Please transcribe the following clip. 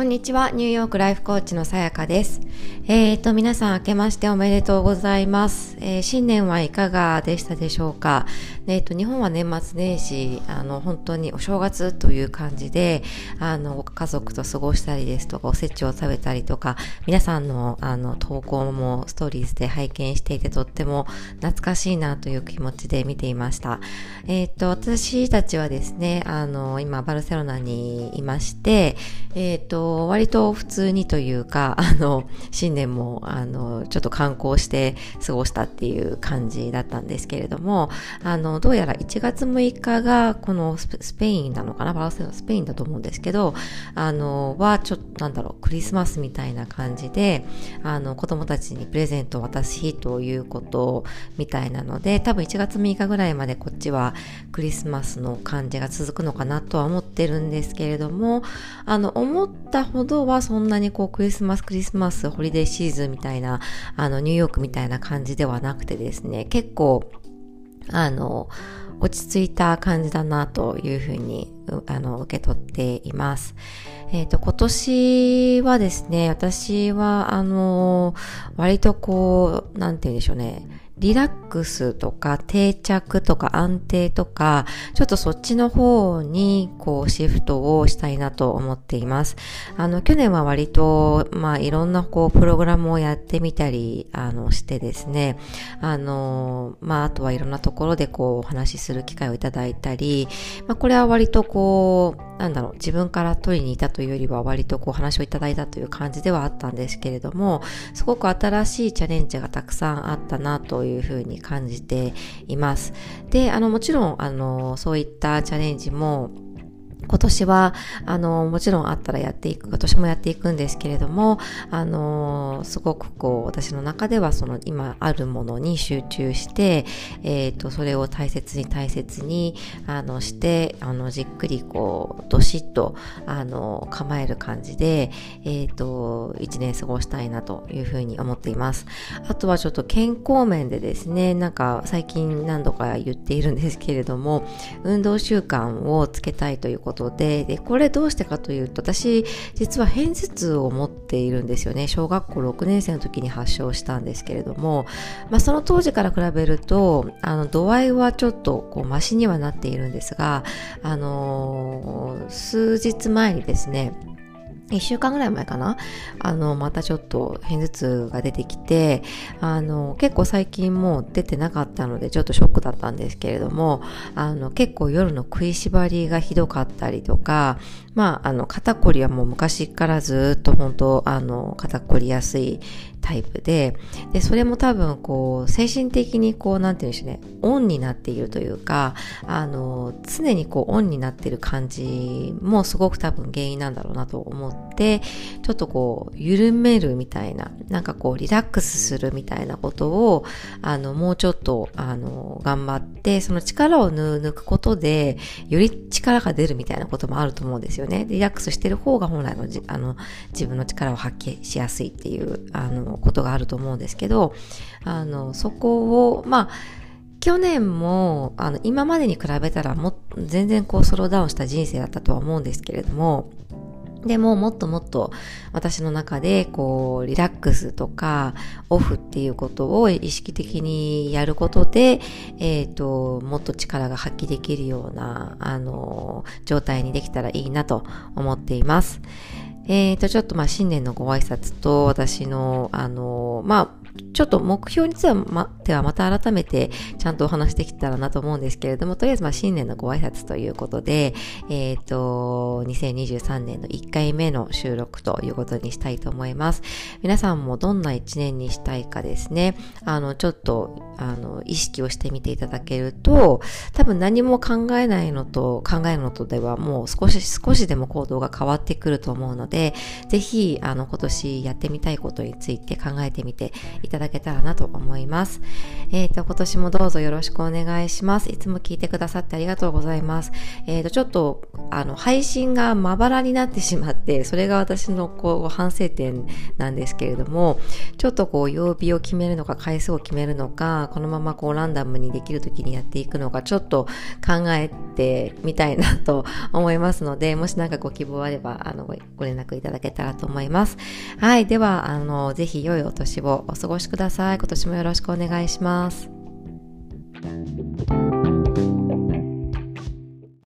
こんにちは、ニューヨークライフコーチのさやかです。えーと、皆さん明けましておめでとうございます。えー、新年はいかがでしたでしょうか？えーと、日本は年末年始、あの、本当にお正月という感じで、あの、ご家族と過ごしたりですとか、おせちを食べたりとか、皆さんの、あの、投稿もストーリーズで拝見していて、とっても懐かしいなという気持ちで見ていました。えーと、私たちはですね、あの、今、バルセロナにいまして、えーと、割と普通にというか、あの、新年も、あの、ちょっと観光して過ごしたっていう感じだったんですけれども、あの、どうやら1月6日が、このスペインなのかな？バラセロスペインだと思うんですけど、あの、は、ちょっと、なんだろう、クリスマスみたいな感じで、あの、子供たちにプレゼントを渡す日ということみたいなので、多分1月6日ぐらいまでこっちはクリスマスの感じが続くのかなとは思ってるんですけれども、あの、思ったほどはそんなにこうクリスマスクリスマスホリデーシーズンみたいなあのニューヨークみたいな感じではなくてですね結構あの落ち着いた感じだなというふうにあの受け取っています。えっ、ー、と今年はですね私はあの割とこうなんて言うんでしょうねリラックスとか定着とか安定とか、ちょっとそっちの方にこうシフトをしたいなと思っています。あの、去年は割と、まあいろんなこうプログラムをやってみたり、あの、してですね、あの、まああとはいろんなところでこうお話しする機会をいただいたり、まあこれは割とこう、なんだろう、自分から取りにいたというよりは割とこう話をいただいたという感じではあったんですけれども、すごく新しいチャレンジがたくさんあったなというふうに感じています。で、あの、もちろん、あの、そういったチャレンジも、今年は、あの、もちろんあったらやっていく、今年もやっていくんですけれども、あの、すごくこう、私の中ではその今あるものに集中して、えっ、ー、と、それを大切に大切に、あの、して、あの、じっくりこう、どしっと、あの、構える感じで、えっ、ー、と、一年過ごしたいなというふうに思っています。あとはちょっと健康面でですね、なんか最近何度か言っているんですけれども、運動習慣をつけたいということことででこれどうしてかというと私実は片頭痛を持っているんですよね。小学校6年生の時に発症したんですけれども、まあ、その当時から比べるとあの度合いはちょっとこうマシにはなっているんですが、あのー、数日前にですね一週間ぐらい前かな？あの、またちょっと片頭痛が出てきて、あの、結構最近もう出てなかったのでちょっとショックだったんですけれども、あの、結構夜の食いしばりがひどかったりとか、まあ、あの、肩こりはもう昔からずっと本当、あの、肩こりやすいタイプで、で、それも多分こう、精神的にこう、なんて言うんでしょうね、オンになっているというか、あの、常にこう、オンになっている感じもすごく多分原因なんだろうなと思って、ちょっとこう、緩めるみたいな、なんかこう、リラックスするみたいなことを、あの、もうちょっと、あの、頑張って、その力を抜くことで、より力が出るみたいなこともあると思うんですよね。リラックスしてる方が本来のあの自分の力を発揮しやすいっていうあのことがあると思うんですけど、あの、そこを、まあ、去年も、あの、今までに比べたらも全然こうスローダウンした人生だったとは思うんですけれども、でももっともっと私の中でこうリラックスとかオフっていうことを意識的にやることで、えっ、ー、と、もっと力が発揮できるような、あの、状態にできたらいいなと思っています。えっ、ー、と、ちょっとまあ新年のご挨拶と私の、あの、まあ、ちょっと目標についてはまではまた改めてちゃんとお話できたらなと思うんですけれども、とりあえずま新年のご挨拶ということで、えっ、ー、と、2023年の1回目の収録ということにしたいと思います。皆さんもどんな1年にしたいかですね、あの、ちょっと、あの、意識をしてみていただけると、多分何も考えないのと考えるのとではもう少し、少しでも行動が変わってくると思うので、ぜひ、あの、今年やってみたいことについて考えてみてただけたらなと思います。えっ、ー、と、今年もどうぞよろしくお願いします。いつも聞いてくださってありがとうございます。えっ、ー、と、ちょっと、あの、配信がまばらになってしまって、それが私のこう、反省点なんですけれども、ちょっとこう、曜日を決めるのか、回数を決めるのか、このままこう、ランダムにできる時にやっていくのか、ちょっと考えてみたいなと思いますので、もし何かご希望あれば、あの、ご連絡いただけたらと思います。はい。では、あの、ぜひ良いお年をお過ごしください。今年もよろしくお願いします。